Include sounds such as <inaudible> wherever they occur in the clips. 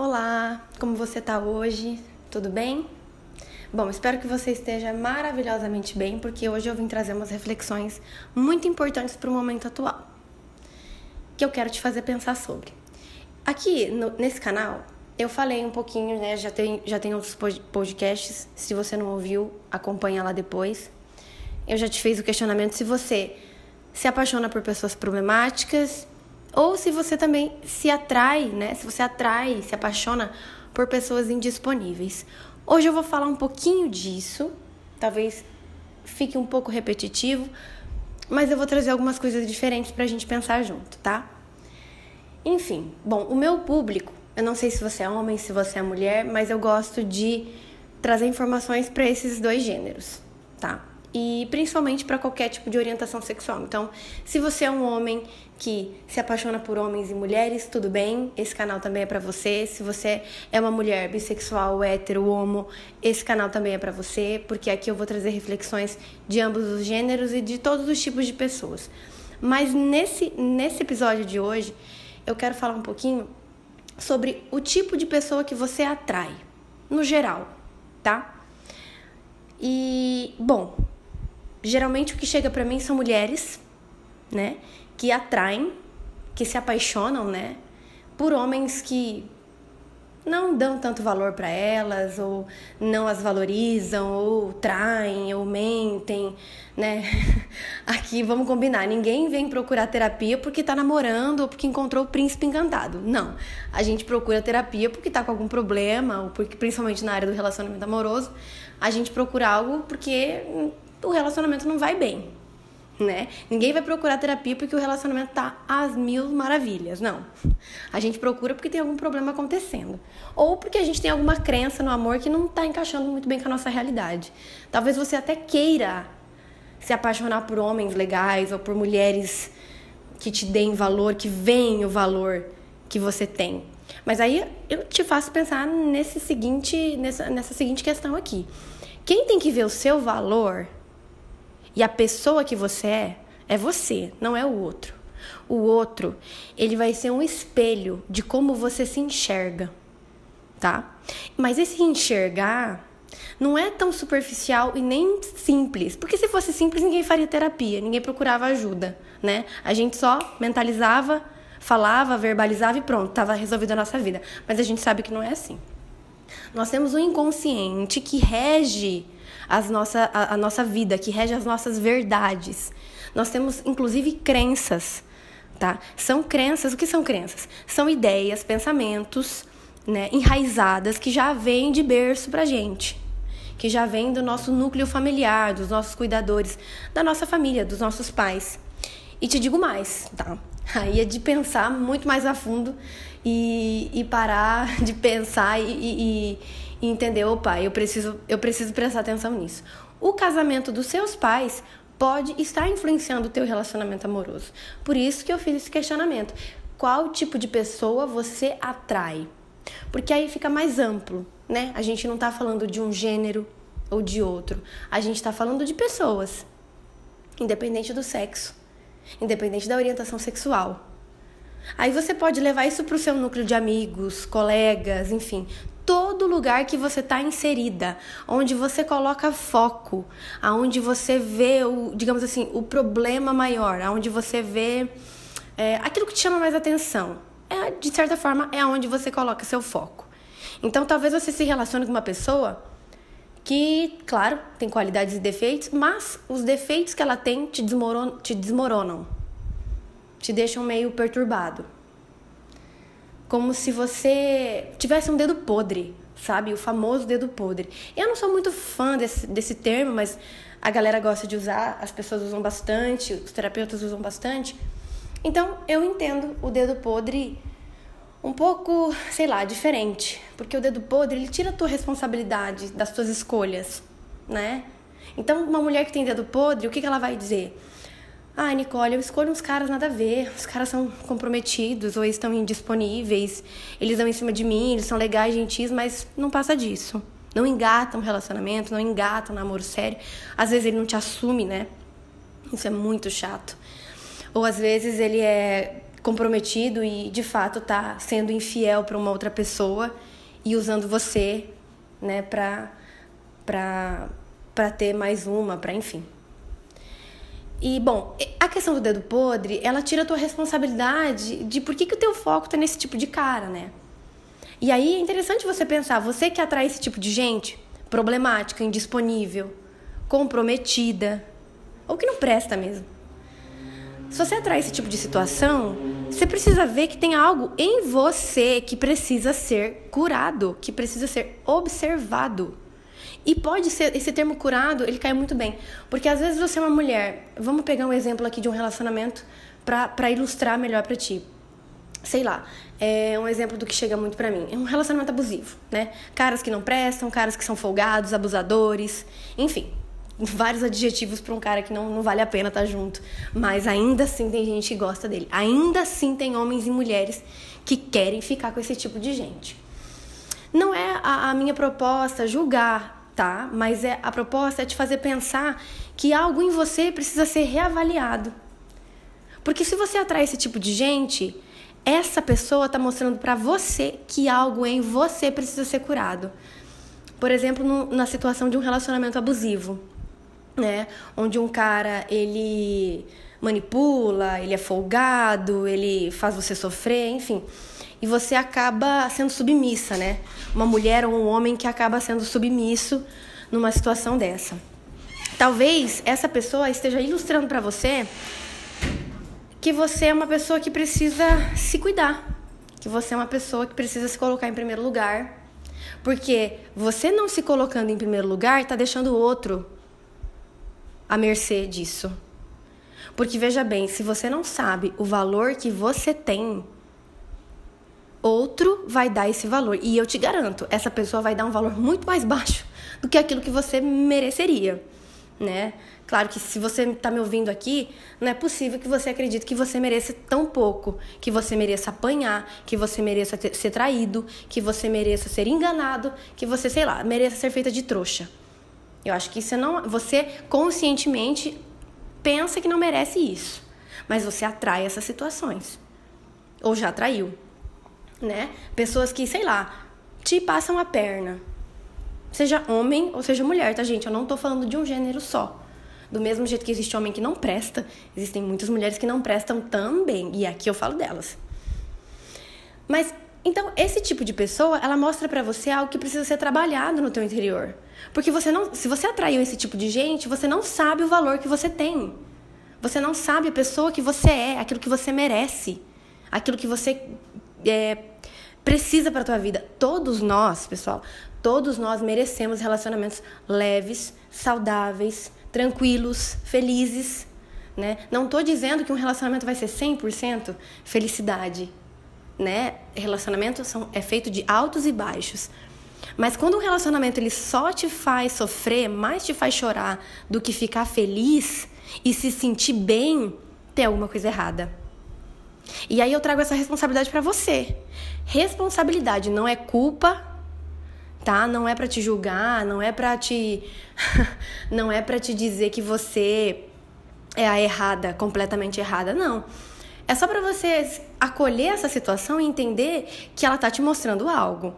Olá, como você tá hoje? Tudo bem? Bom, espero que você esteja maravilhosamente bem, porque hoje eu vim trazer umas reflexões muito importantes para o momento atual, que eu quero te fazer pensar sobre. Aqui no, nesse canal, eu falei um pouquinho, né? Já tem, já tem outros podcasts. Se você não ouviu, acompanha lá depois. Eu já te fiz o questionamento se você se apaixona por pessoas problemáticas ou se você também se atrai, né? Se você atrai, se apaixona por pessoas indisponíveis. Hoje eu vou falar um pouquinho disso, talvez fique um pouco repetitivo, mas eu vou trazer algumas coisas diferentes para a gente pensar junto, tá? Enfim, bom, o meu público, eu não sei se você é homem, se você é mulher, mas eu gosto de trazer informações para esses dois gêneros, tá? E principalmente para qualquer tipo de orientação sexual. Então, se você é um homem que se apaixona por homens e mulheres, tudo bem, esse canal também é para você. Se você é uma mulher bissexual, hétero, homo, esse canal também é para você, porque aqui eu vou trazer reflexões de ambos os gêneros e de todos os tipos de pessoas. Mas nesse nesse episódio de hoje, eu quero falar um pouquinho sobre o tipo de pessoa que você atrai, no geral, tá? E, bom, Geralmente o que chega para mim são mulheres, né, que atraem, que se apaixonam, né, por homens que não dão tanto valor para elas ou não as valorizam ou traem ou mentem, né? <laughs> Aqui vamos combinar, ninguém vem procurar terapia porque tá namorando ou porque encontrou o príncipe encantado. Não. A gente procura terapia porque tá com algum problema ou porque principalmente na área do relacionamento amoroso, a gente procura algo porque o relacionamento não vai bem, né? Ninguém vai procurar terapia porque o relacionamento tá às mil maravilhas, não. A gente procura porque tem algum problema acontecendo. Ou porque a gente tem alguma crença no amor que não tá encaixando muito bem com a nossa realidade. Talvez você até queira se apaixonar por homens legais ou por mulheres que te deem valor, que veem o valor que você tem. Mas aí eu te faço pensar nesse seguinte, nessa, nessa seguinte questão aqui. Quem tem que ver o seu valor e a pessoa que você é, é você, não é o outro. O outro, ele vai ser um espelho de como você se enxerga, tá? Mas esse enxergar não é tão superficial e nem simples. Porque se fosse simples, ninguém faria terapia, ninguém procurava ajuda, né? A gente só mentalizava, falava, verbalizava e pronto, estava resolvida a nossa vida. Mas a gente sabe que não é assim. Nós temos um inconsciente que rege as nossa, a, a nossa vida, que rege as nossas verdades. Nós temos, inclusive, crenças, tá? São crenças, o que são crenças? São ideias, pensamentos, né, enraizadas que já vêm de berço pra gente, que já vêm do nosso núcleo familiar, dos nossos cuidadores, da nossa família, dos nossos pais. E te digo mais, tá? Aí é de pensar muito mais a fundo e, e parar de pensar e, e, e entender, opa, eu preciso, eu preciso prestar atenção nisso. O casamento dos seus pais pode estar influenciando o teu relacionamento amoroso. Por isso que eu fiz esse questionamento. Qual tipo de pessoa você atrai? Porque aí fica mais amplo, né? A gente não está falando de um gênero ou de outro. A gente está falando de pessoas, independente do sexo, independente da orientação sexual. Aí você pode levar isso para o seu núcleo de amigos, colegas, enfim, todo lugar que você está inserida, onde você coloca foco, aonde você vê o, digamos assim, o problema maior, aonde você vê é, aquilo que te chama mais atenção. É, de certa forma, é aonde você coloca seu foco. Então, talvez você se relacione com uma pessoa que, claro, tem qualidades e defeitos, mas os defeitos que ela tem te desmoronam, te, desmoronam, te deixam meio perturbado como se você tivesse um dedo podre, sabe? O famoso dedo podre. Eu não sou muito fã desse, desse termo, mas a galera gosta de usar, as pessoas usam bastante, os terapeutas usam bastante. Então eu entendo o dedo podre um pouco, sei lá, diferente, porque o dedo podre ele tira a tua responsabilidade das tuas escolhas, né? Então uma mulher que tem dedo podre, o que, que ela vai dizer? Ah, Nicole, eu escolho uns caras nada a ver. Os caras são comprometidos ou estão indisponíveis. Eles dão em cima de mim, eles são legais, gentis, mas não passa disso. Não engata um relacionamento, não engata um namoro sério. Às vezes ele não te assume, né? Isso é muito chato. Ou às vezes ele é comprometido e de fato tá sendo infiel para uma outra pessoa e usando você, né, para para para ter mais uma, para enfim. E bom, a questão do dedo podre, ela tira a tua responsabilidade de por que, que o teu foco tá nesse tipo de cara, né? E aí é interessante você pensar, você que atrai esse tipo de gente problemática, indisponível, comprometida, ou que não presta mesmo. Se você atrai esse tipo de situação, você precisa ver que tem algo em você que precisa ser curado, que precisa ser observado. E pode ser, esse termo curado, ele cai muito bem. Porque às vezes você é uma mulher, vamos pegar um exemplo aqui de um relacionamento para ilustrar melhor para ti. Sei lá, é um exemplo do que chega muito para mim. É um relacionamento abusivo, né? Caras que não prestam, caras que são folgados, abusadores, enfim, vários adjetivos para um cara que não, não vale a pena estar tá junto. Mas ainda assim tem gente que gosta dele. Ainda assim tem homens e mulheres que querem ficar com esse tipo de gente. Não é a, a minha proposta julgar, tá? Mas é a proposta é te fazer pensar que algo em você precisa ser reavaliado. Porque se você atrai esse tipo de gente, essa pessoa está mostrando para você que algo em você precisa ser curado. Por exemplo, no, na situação de um relacionamento abusivo né? Onde um cara ele manipula, ele é folgado, ele faz você sofrer, enfim. E você acaba sendo submissa, né? Uma mulher ou um homem que acaba sendo submisso numa situação dessa. Talvez essa pessoa esteja ilustrando para você que você é uma pessoa que precisa se cuidar, que você é uma pessoa que precisa se colocar em primeiro lugar, porque você não se colocando em primeiro lugar está deixando o outro à mercê disso. Porque veja bem, se você não sabe o valor que você tem, outro vai dar esse valor. E eu te garanto, essa pessoa vai dar um valor muito mais baixo do que aquilo que você mereceria, né? Claro que se você está me ouvindo aqui, não é possível que você acredite que você mereça tão pouco, que você mereça apanhar, que você mereça ter, ser traído, que você mereça ser enganado, que você, sei lá, mereça ser feita de trouxa. Eu acho que você não, você conscientemente pensa que não merece isso, mas você atrai essas situações. Ou já atraiu, né? Pessoas que, sei lá, te passam a perna. Seja homem ou seja mulher, tá, gente? Eu não tô falando de um gênero só. Do mesmo jeito que existe homem que não presta, existem muitas mulheres que não prestam também, e aqui eu falo delas. Mas então, esse tipo de pessoa, ela mostra para você algo que precisa ser trabalhado no teu interior. Porque você não, se você atraiu esse tipo de gente, você não sabe o valor que você tem. Você não sabe a pessoa que você é, aquilo que você merece, aquilo que você é, precisa para tua vida. Todos nós, pessoal, todos nós merecemos relacionamentos leves, saudáveis, tranquilos, felizes, né? Não estou dizendo que um relacionamento vai ser 100% felicidade, né? Relacionamento são, é feito de altos e baixos. Mas quando um relacionamento ele só te faz sofrer, mais te faz chorar do que ficar feliz e se sentir bem, tem alguma coisa errada. E aí eu trago essa responsabilidade para você. Responsabilidade não é culpa, tá? Não é para te julgar, não é para te <laughs> não é para te dizer que você é a errada, completamente errada, não. É só para você acolher essa situação e entender que ela tá te mostrando algo.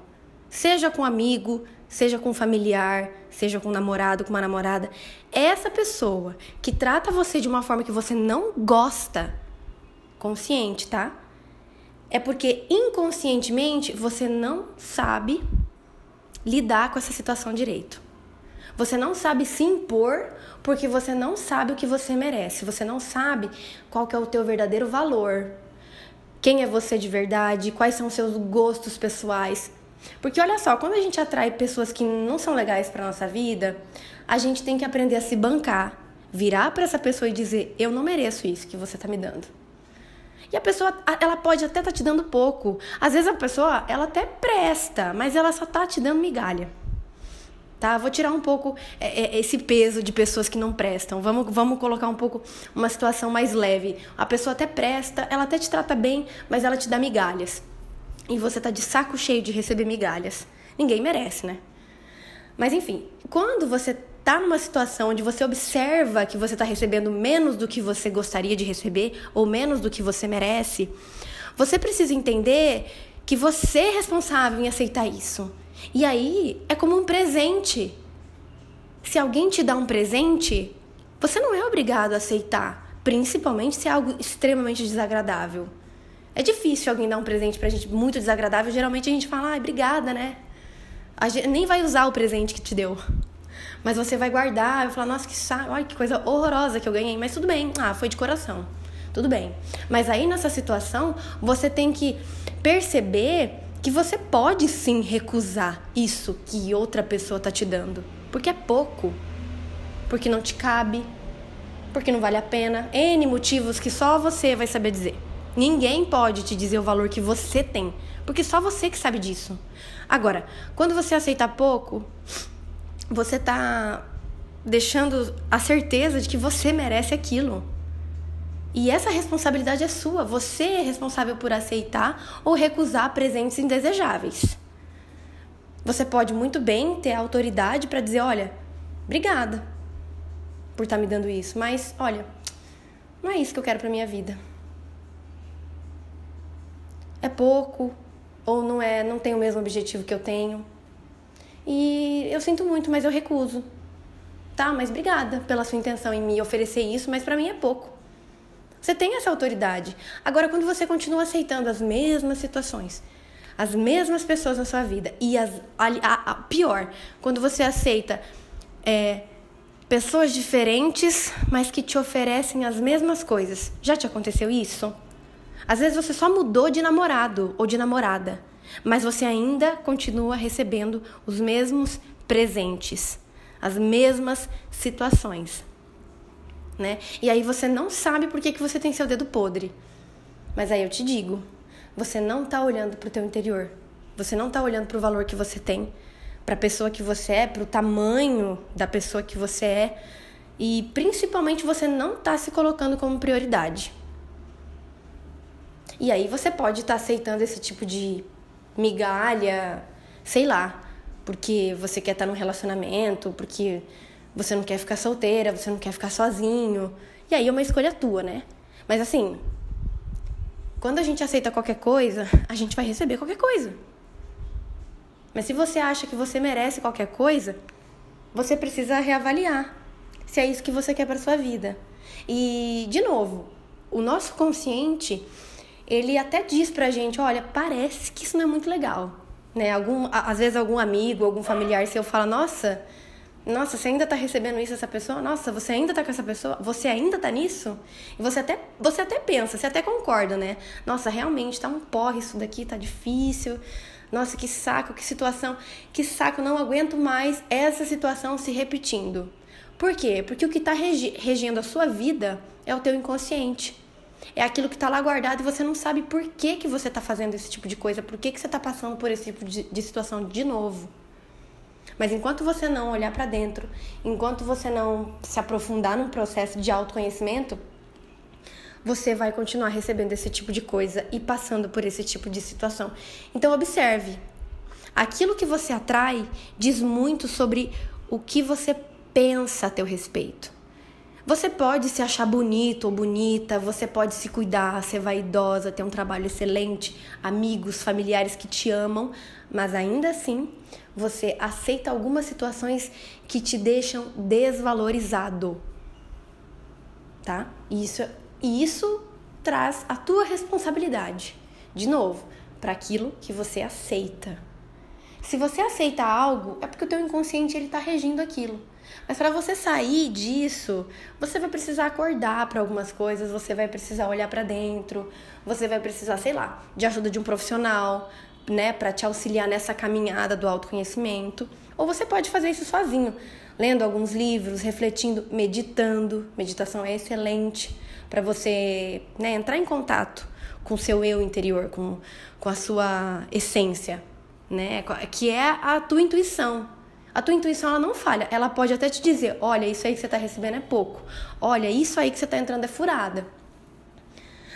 Seja com um amigo, seja com um familiar, seja com um namorado, com uma namorada. Essa pessoa que trata você de uma forma que você não gosta, consciente, tá? É porque inconscientemente você não sabe lidar com essa situação direito. Você não sabe se impor porque você não sabe o que você merece. Você não sabe qual é o teu verdadeiro valor. Quem é você de verdade? Quais são os seus gostos pessoais? Porque olha só, quando a gente atrai pessoas que não são legais para nossa vida, a gente tem que aprender a se bancar, virar para essa pessoa e dizer: "Eu não mereço isso que você tá me dando". E a pessoa, ela pode até estar tá te dando pouco. Às vezes a pessoa, ela até presta, mas ela só tá te dando migalha tá? Vou tirar um pouco é, é, esse peso de pessoas que não prestam. Vamos, vamos colocar um pouco uma situação mais leve. A pessoa até presta, ela até te trata bem, mas ela te dá migalhas. E você tá de saco cheio de receber migalhas. Ninguém merece, né? Mas enfim, quando você tá tá numa situação onde você observa que você está recebendo menos do que você gostaria de receber ou menos do que você merece, você precisa entender que você é responsável em aceitar isso. E aí é como um presente. Se alguém te dá um presente, você não é obrigado a aceitar, principalmente se é algo extremamente desagradável. É difícil alguém dar um presente pra gente muito desagradável, geralmente a gente fala, ah, obrigada, né? A gente nem vai usar o presente que te deu. Mas você vai guardar, vai falar, nossa, que saco, ai, que coisa horrorosa que eu ganhei, mas tudo bem, ah, foi de coração. Tudo bem. Mas aí nessa situação, você tem que perceber que você pode sim recusar isso que outra pessoa tá te dando, porque é pouco. Porque não te cabe, porque não vale a pena, N motivos que só você vai saber dizer. Ninguém pode te dizer o valor que você tem, porque só você que sabe disso. Agora, quando você aceita pouco, você tá deixando a certeza de que você merece aquilo. E essa responsabilidade é sua. Você é responsável por aceitar ou recusar presentes indesejáveis. Você pode muito bem ter a autoridade para dizer: olha, obrigada por estar tá me dando isso, mas olha, não é isso que eu quero para minha vida. É pouco ou não é, não tem o mesmo objetivo que eu tenho. E eu sinto muito, mas eu recuso. Tá, mas obrigada pela sua intenção em me oferecer isso, mas para mim é pouco. Você tem essa autoridade. Agora, quando você continua aceitando as mesmas situações, as mesmas pessoas na sua vida, e as, a, a, a pior, quando você aceita é, pessoas diferentes, mas que te oferecem as mesmas coisas. Já te aconteceu isso? Às vezes você só mudou de namorado ou de namorada, mas você ainda continua recebendo os mesmos presentes, as mesmas situações né? E aí você não sabe por que, que você tem seu dedo podre. Mas aí eu te digo, você não tá olhando pro teu interior. Você não tá olhando pro valor que você tem, pra pessoa que você é, pro tamanho da pessoa que você é. E principalmente você não tá se colocando como prioridade. E aí você pode estar tá aceitando esse tipo de migalha, sei lá, porque você quer estar tá num relacionamento, porque você não quer ficar solteira, você não quer ficar sozinho. E aí é uma escolha tua, né? Mas assim, quando a gente aceita qualquer coisa, a gente vai receber qualquer coisa. Mas se você acha que você merece qualquer coisa, você precisa reavaliar se é isso que você quer para sua vida. E de novo, o nosso consciente, ele até diz pra gente, olha, parece que isso não é muito legal, né? Algum, às vezes algum amigo, algum familiar seu fala, nossa, nossa, você ainda tá recebendo isso essa pessoa? Nossa, você ainda tá com essa pessoa? Você ainda tá nisso? E você até, você até pensa, você até concorda, né? Nossa, realmente tá um porre isso daqui, tá difícil. Nossa, que saco, que situação, que saco, não aguento mais essa situação se repetindo. Por quê? Porque o que está regi regendo a sua vida é o teu inconsciente. É aquilo que está lá guardado e você não sabe por que, que você está fazendo esse tipo de coisa, por que, que você está passando por esse tipo de, de situação de novo. Mas enquanto você não olhar para dentro, enquanto você não se aprofundar num processo de autoconhecimento, você vai continuar recebendo esse tipo de coisa e passando por esse tipo de situação. Então observe. Aquilo que você atrai diz muito sobre o que você pensa a teu respeito. Você pode se achar bonito ou bonita, você pode se cuidar, ser vaidosa, ter um trabalho excelente, amigos, familiares que te amam, mas ainda assim você aceita algumas situações que te deixam desvalorizado. Tá? Isso, e isso traz a tua responsabilidade. De novo, para aquilo que você aceita. Se você aceita algo, é porque o teu inconsciente ele está regindo aquilo. Mas para você sair disso, você vai precisar acordar para algumas coisas, você vai precisar olhar para dentro, você vai precisar, sei lá, de ajuda de um profissional, né, para te auxiliar nessa caminhada do autoconhecimento. Ou você pode fazer isso sozinho, lendo alguns livros, refletindo, meditando. Meditação é excelente para você né, entrar em contato com o seu eu interior, com, com a sua essência, né, que é a tua intuição. A tua intuição ela não falha, ela pode até te dizer: olha, isso aí que você está recebendo é pouco, olha, isso aí que você está entrando é furada.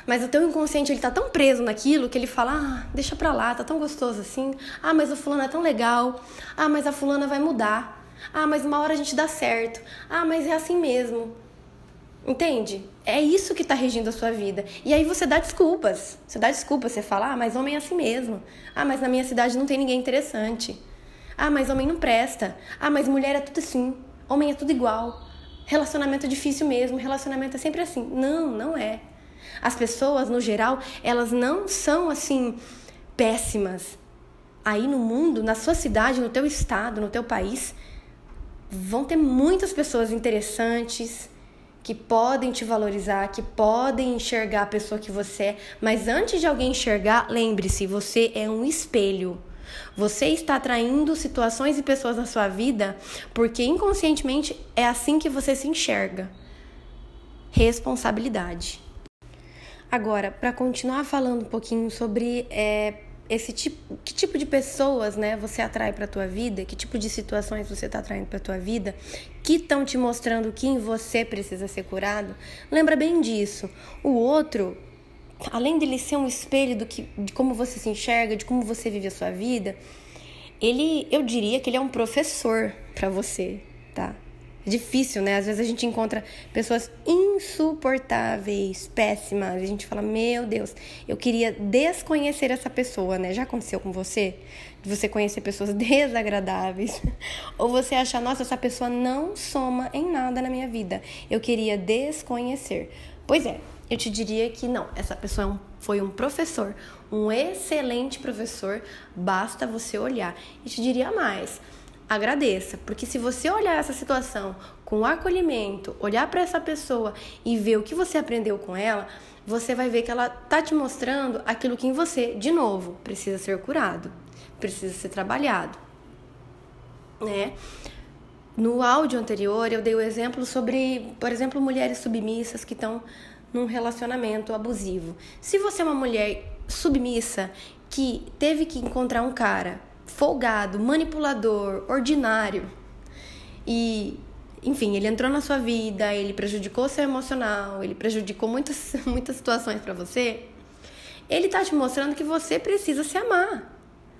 Mas o teu inconsciente ele tá tão preso naquilo que ele fala: "Ah, deixa pra lá, tá tão gostoso assim. Ah, mas o fulano é tão legal. Ah, mas a fulana vai mudar. Ah, mas uma hora a gente dá certo. Ah, mas é assim mesmo. Entende? É isso que está regindo a sua vida. E aí você dá desculpas. Você dá desculpas, você fala, ah, mas homem é assim mesmo. Ah, mas na minha cidade não tem ninguém interessante. Ah, mas homem não presta. Ah, mas mulher é tudo assim. Homem é tudo igual. Relacionamento é difícil mesmo. Relacionamento é sempre assim. Não, não é. As pessoas, no geral, elas não são assim péssimas. Aí no mundo, na sua cidade, no teu estado, no teu país, vão ter muitas pessoas interessantes, que podem te valorizar, que podem enxergar a pessoa que você é, mas antes de alguém enxergar, lembre-se, você é um espelho. Você está atraindo situações e pessoas na sua vida porque inconscientemente é assim que você se enxerga. Responsabilidade. Agora, para continuar falando um pouquinho sobre é, esse tipo, que tipo de pessoas, né, você atrai para tua vida, que tipo de situações você está atraindo para tua vida, que estão te mostrando que em você precisa ser curado. Lembra bem disso. O outro, além dele ser um espelho do que, de como você se enxerga, de como você vive a sua vida, ele, eu diria que ele é um professor para você, tá? É difícil, né? Às vezes a gente encontra pessoas insuportáveis, péssimas, e a gente fala: Meu Deus, eu queria desconhecer essa pessoa, né? Já aconteceu com você? De você conhecer pessoas <laughs> desagradáveis? <laughs> Ou você achar: Nossa, essa pessoa não soma em nada na minha vida, eu queria desconhecer. Pois é, eu te diria que não, essa pessoa é um, foi um professor, um excelente professor, basta você olhar. E te diria mais agradeça, porque se você olhar essa situação com acolhimento, olhar para essa pessoa e ver o que você aprendeu com ela, você vai ver que ela tá te mostrando aquilo que em você, de novo, precisa ser curado, precisa ser trabalhado, né? No áudio anterior eu dei o exemplo sobre, por exemplo, mulheres submissas que estão num relacionamento abusivo. Se você é uma mulher submissa que teve que encontrar um cara folgado, manipulador, ordinário. E, enfim, ele entrou na sua vida, ele prejudicou seu emocional, ele prejudicou muitas, <laughs> muitas situações para você. Ele tá te mostrando que você precisa se amar.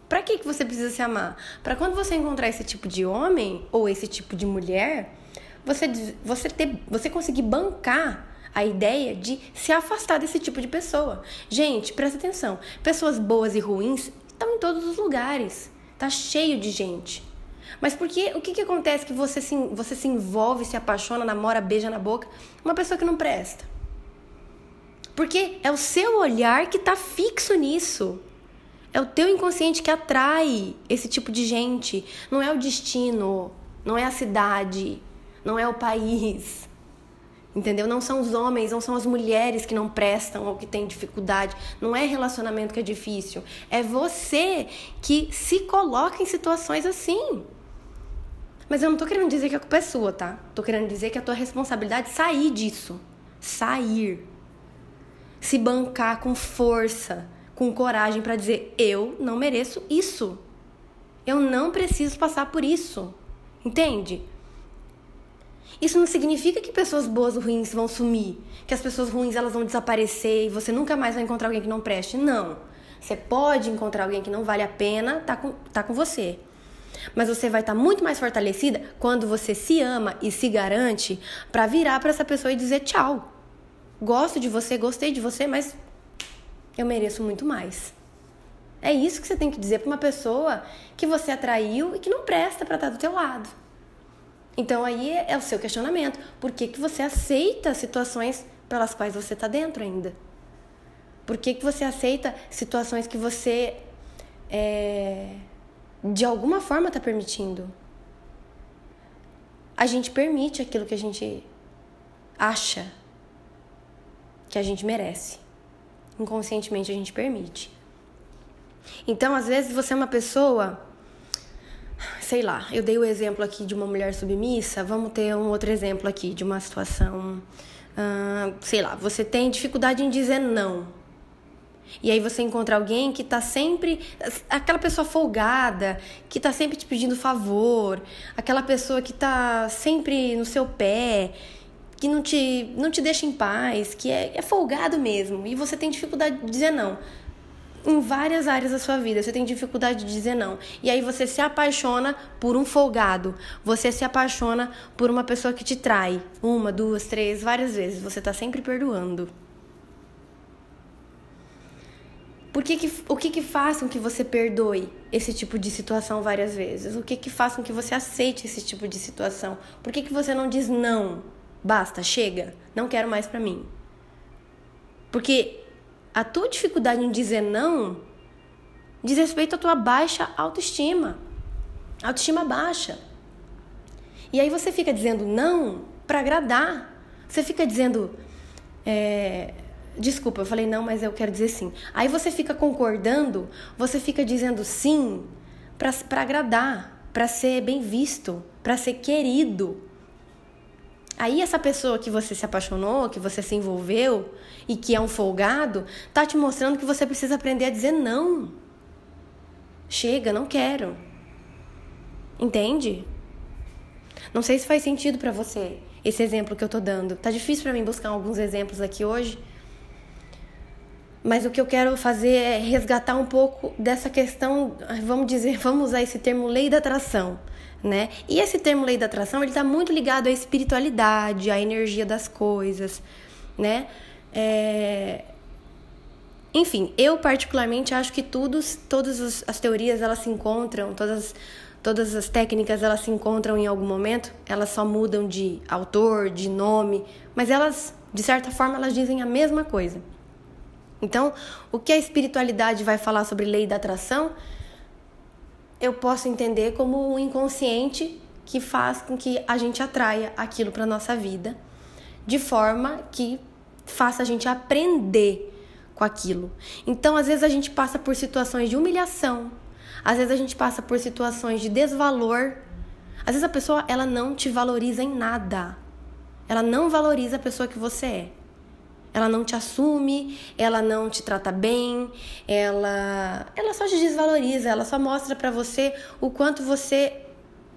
Para que que você precisa se amar? Para quando você encontrar esse tipo de homem ou esse tipo de mulher, você você ter, você conseguir bancar a ideia de se afastar desse tipo de pessoa. Gente, presta atenção. Pessoas boas e ruins estão em todos os lugares. Tá cheio de gente. Mas porque o que, que acontece que você se, você se envolve, se apaixona, namora, beija na boca? Uma pessoa que não presta. Porque é o seu olhar que tá fixo nisso. É o teu inconsciente que atrai esse tipo de gente. Não é o destino, não é a cidade, não é o país. Entendeu? Não são os homens, não são as mulheres que não prestam ou que têm dificuldade. Não é relacionamento que é difícil. É você que se coloca em situações assim. Mas eu não tô querendo dizer que a culpa é sua, tá? Tô querendo dizer que a tua responsabilidade é sair disso. Sair. Se bancar com força, com coragem para dizer: eu não mereço isso. Eu não preciso passar por isso. Entende? Isso não significa que pessoas boas ou ruins vão sumir, que as pessoas ruins elas vão desaparecer e você nunca mais vai encontrar alguém que não preste. Não. Você pode encontrar alguém que não vale a pena tá com, tá com você. Mas você vai estar tá muito mais fortalecida quando você se ama e se garante para virar para essa pessoa e dizer tchau. Gosto de você, gostei de você, mas eu mereço muito mais. É isso que você tem que dizer para uma pessoa que você atraiu e que não presta para estar do teu lado. Então aí é o seu questionamento. Por que, que você aceita situações pelas quais você está dentro ainda? Por que, que você aceita situações que você é, de alguma forma está permitindo? A gente permite aquilo que a gente acha que a gente merece. Inconscientemente a gente permite. Então, às vezes, você é uma pessoa sei lá, eu dei o exemplo aqui de uma mulher submissa, vamos ter um outro exemplo aqui de uma situação, uh, sei lá, você tem dificuldade em dizer não. E aí você encontra alguém que tá sempre. Aquela pessoa folgada, que tá sempre te pedindo favor, aquela pessoa que tá sempre no seu pé, que não te, não te deixa em paz, que é, é folgado mesmo, e você tem dificuldade de dizer não. Em várias áreas da sua vida. Você tem dificuldade de dizer não. E aí você se apaixona por um folgado. Você se apaixona por uma pessoa que te trai. Uma, duas, três, várias vezes. Você está sempre perdoando. Por que que, o que que faz com que você perdoe esse tipo de situação várias vezes? O que que faz com que você aceite esse tipo de situação? Por que que você não diz não? Basta, chega, não quero mais para mim. Porque a tua dificuldade em dizer não diz respeito à tua baixa autoestima. Autoestima baixa. E aí você fica dizendo não para agradar. Você fica dizendo. É, Desculpa, eu falei não, mas eu quero dizer sim. Aí você fica concordando, você fica dizendo sim para agradar, para ser bem visto, para ser querido. Aí essa pessoa que você se apaixonou, que você se envolveu e que é um folgado, tá te mostrando que você precisa aprender a dizer não. Chega, não quero. Entende? Não sei se faz sentido para você esse exemplo que eu tô dando. Tá difícil para mim buscar alguns exemplos aqui hoje. Mas o que eu quero fazer é resgatar um pouco dessa questão, vamos dizer, <laughs> vamos usar esse termo lei da atração, né? E esse termo lei da atração, ele está muito ligado à espiritualidade, à energia das coisas, né? É... Enfim, eu particularmente acho que todos, todas as teorias elas se encontram, todas, todas as técnicas elas se encontram em algum momento, elas só mudam de autor, de nome, mas elas, de certa forma, elas dizem a mesma coisa. Então, o que a espiritualidade vai falar sobre lei da atração, eu posso entender como um inconsciente que faz com que a gente atraia aquilo para nossa vida, de forma que faça a gente aprender com aquilo. Então, às vezes a gente passa por situações de humilhação, às vezes a gente passa por situações de desvalor. Às vezes a pessoa ela não te valoriza em nada. Ela não valoriza a pessoa que você é. Ela não te assume, ela não te trata bem, ela ela só te desvaloriza, ela só mostra para você o quanto você,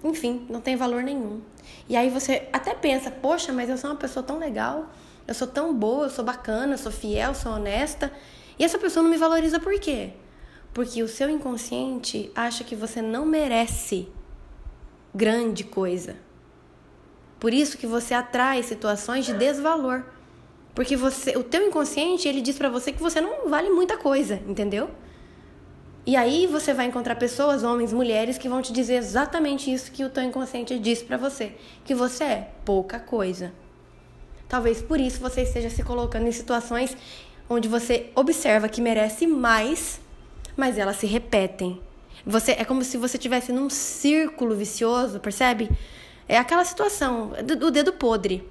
enfim, não tem valor nenhum. E aí você até pensa, poxa, mas eu sou uma pessoa tão legal, eu sou tão boa, eu sou bacana, eu sou fiel, sou honesta, e essa pessoa não me valoriza por quê? Porque o seu inconsciente acha que você não merece grande coisa. Por isso que você atrai situações de desvalor. Porque você, o teu inconsciente, ele diz para você que você não vale muita coisa, entendeu? E aí você vai encontrar pessoas, homens, mulheres, que vão te dizer exatamente isso que o teu inconsciente diz para você, que você é pouca coisa. Talvez por isso você esteja se colocando em situações onde você observa que merece mais, mas elas se repetem. Você é como se você estivesse num círculo vicioso, percebe? É aquela situação do dedo podre.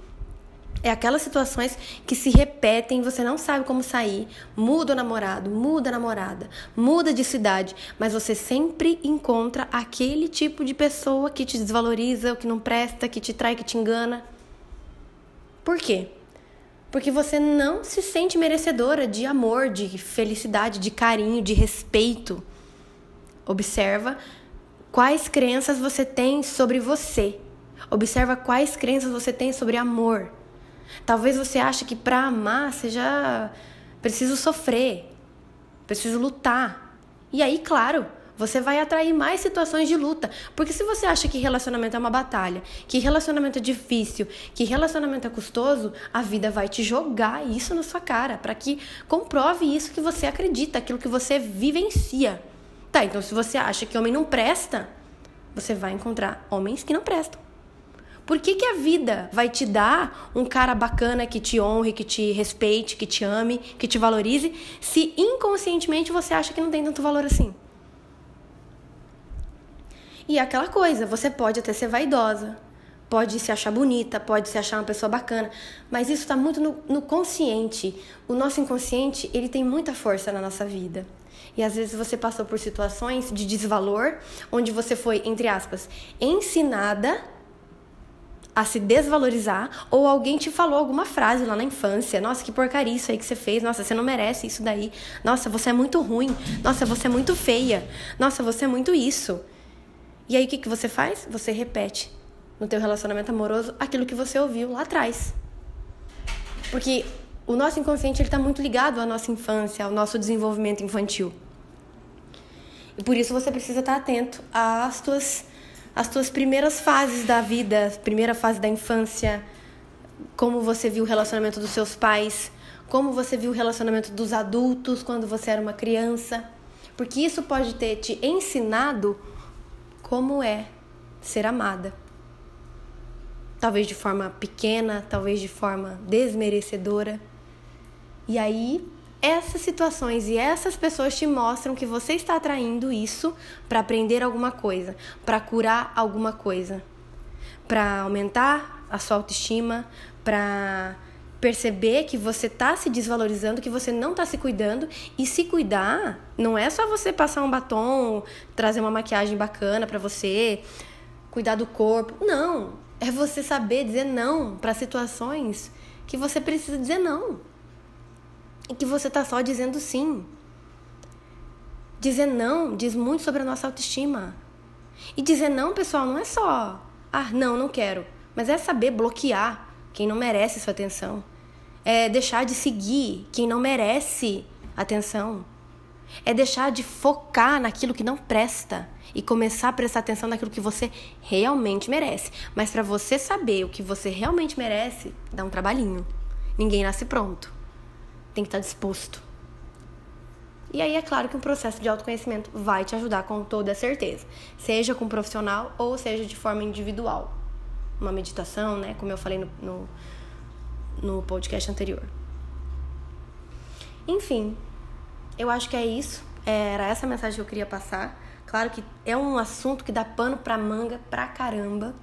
É aquelas situações que se repetem, você não sabe como sair. Muda o namorado, muda a namorada, muda de cidade, mas você sempre encontra aquele tipo de pessoa que te desvaloriza, que não presta, que te trai, que te engana. Por quê? Porque você não se sente merecedora de amor, de felicidade, de carinho, de respeito. Observa quais crenças você tem sobre você. Observa quais crenças você tem sobre amor. Talvez você ache que para amar seja preciso sofrer, preciso lutar. E aí, claro, você vai atrair mais situações de luta. Porque se você acha que relacionamento é uma batalha, que relacionamento é difícil, que relacionamento é custoso, a vida vai te jogar isso na sua cara, para que comprove isso que você acredita, aquilo que você vivencia. Tá, então se você acha que homem não presta, você vai encontrar homens que não prestam. Por que, que a vida vai te dar um cara bacana que te honre, que te respeite, que te ame, que te valorize, se inconscientemente você acha que não tem tanto valor assim? E é aquela coisa, você pode até ser vaidosa, pode se achar bonita, pode se achar uma pessoa bacana, mas isso está muito no, no, consciente. O nosso inconsciente, ele tem muita força na nossa vida. E às vezes você passou por situações de desvalor, onde você foi, entre aspas, ensinada a se desvalorizar ou alguém te falou alguma frase lá na infância. Nossa, que porcaria isso aí que você fez. Nossa, você não merece isso daí. Nossa, você é muito ruim. Nossa, você é muito feia. Nossa, você é muito isso. E aí o que, que você faz? Você repete no teu relacionamento amoroso aquilo que você ouviu lá atrás. Porque o nosso inconsciente está muito ligado à nossa infância, ao nosso desenvolvimento infantil. E por isso você precisa estar atento às tuas, às tuas primeiras fases da vida, primeira fase da infância, como você viu o relacionamento dos seus pais, como você viu o relacionamento dos adultos quando você era uma criança, porque isso pode ter te ensinado como é ser amada. Talvez de forma pequena, talvez de forma desmerecedora. E aí essas situações e essas pessoas te mostram que você está atraindo isso para aprender alguma coisa, para curar alguma coisa, para aumentar a sua autoestima, para perceber que você está se desvalorizando, que você não está se cuidando. E se cuidar não é só você passar um batom, trazer uma maquiagem bacana para você, cuidar do corpo, não, é você saber dizer não para situações que você precisa dizer não e que você está só dizendo sim. Dizer não diz muito sobre a nossa autoestima. E dizer não, pessoal, não é só, ah, não, não quero, mas é saber bloquear quem não merece sua atenção. É deixar de seguir quem não merece atenção. É deixar de focar naquilo que não presta e começar a prestar atenção naquilo que você realmente merece. Mas para você saber o que você realmente merece, dá um trabalhinho. Ninguém nasce pronto tem que estar disposto. E aí é claro que um processo de autoconhecimento vai te ajudar com toda certeza, seja com um profissional ou seja de forma individual. Uma meditação, né, como eu falei no, no, no podcast anterior. Enfim, eu acho que é isso. Era essa mensagem que eu queria passar. Claro que é um assunto que dá pano pra manga pra caramba,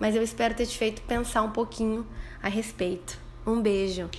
mas eu espero ter te feito pensar um pouquinho a respeito. Um beijo.